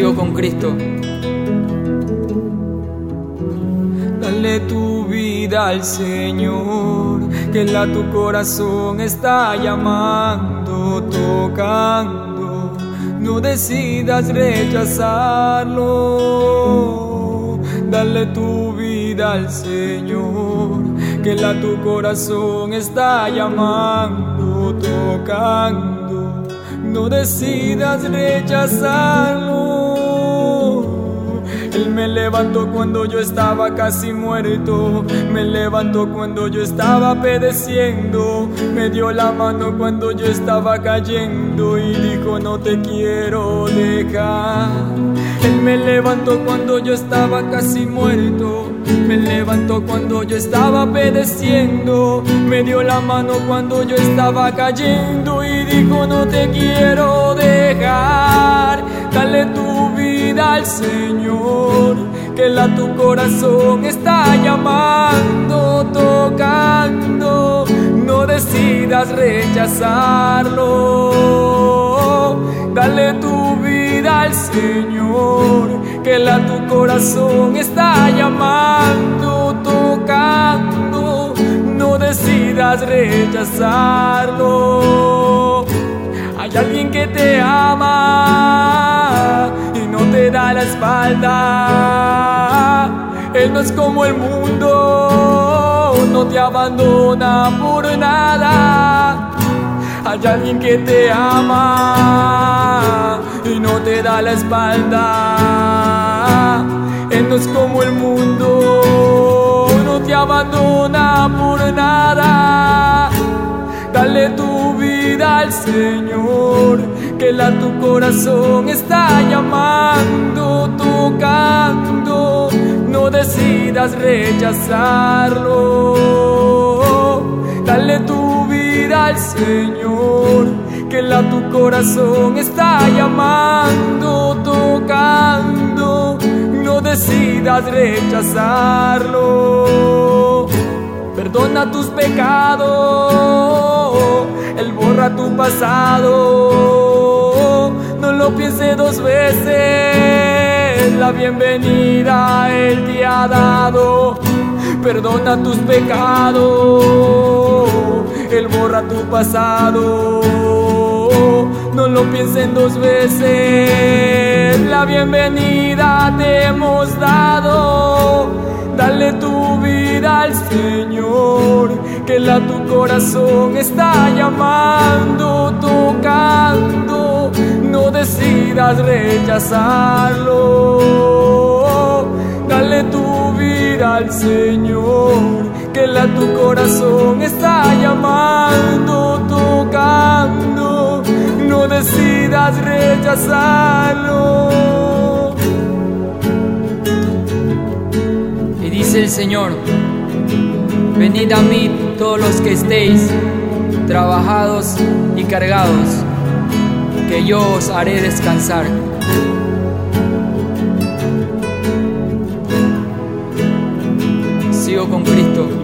con Cristo. Dale tu vida al Señor, que la tu corazón está llamando, tocando. No decidas rechazarlo. Dale tu vida al Señor, que la tu corazón está llamando, tocando. No decidas rechazarlo. Me levantó cuando yo estaba casi muerto. Me levantó cuando yo estaba pedeciendo. Me dio la mano cuando yo estaba cayendo y dijo no te quiero dejar. Él me levantó cuando yo estaba casi muerto. Me levantó cuando yo estaba pedeciendo. Me dio la mano cuando yo estaba cayendo y dijo no te quiero dejar. Dale tu vida al Señor, que la tu corazón está llamando, tocando. No decidas rechazarlo. Dale tu vida al Señor, que la tu corazón está llamando, tocando. No decidas rechazarlo. Él no es como el mundo, no te abandona por nada. Hay alguien que te ama y no te da la espalda. Él no es como el mundo, no te abandona por nada. Dale tu vida al Señor, que la tu corazón está llamando, tocando. No decidas rechazarlo. Dale tu vida al Señor, que la tu corazón está llamando, tocando. No decidas rechazarlo. Perdona tus pecados, Él borra tu pasado. No lo pienses dos veces, la bienvenida Él te ha dado. Perdona tus pecados, Él borra tu pasado. No lo pienses dos veces, la bienvenida te hemos dado. Dale tu vida al Señor, que la tu corazón está llamando, tocando. No decidas rechazarlo. Dale tu vida al Señor, que la tu corazón está llamando, tocando. No decidas rechazarlo. Y dice el Señor, venid a mí todos los que estéis trabajados y cargados, que yo os haré descansar. Sigo con Cristo.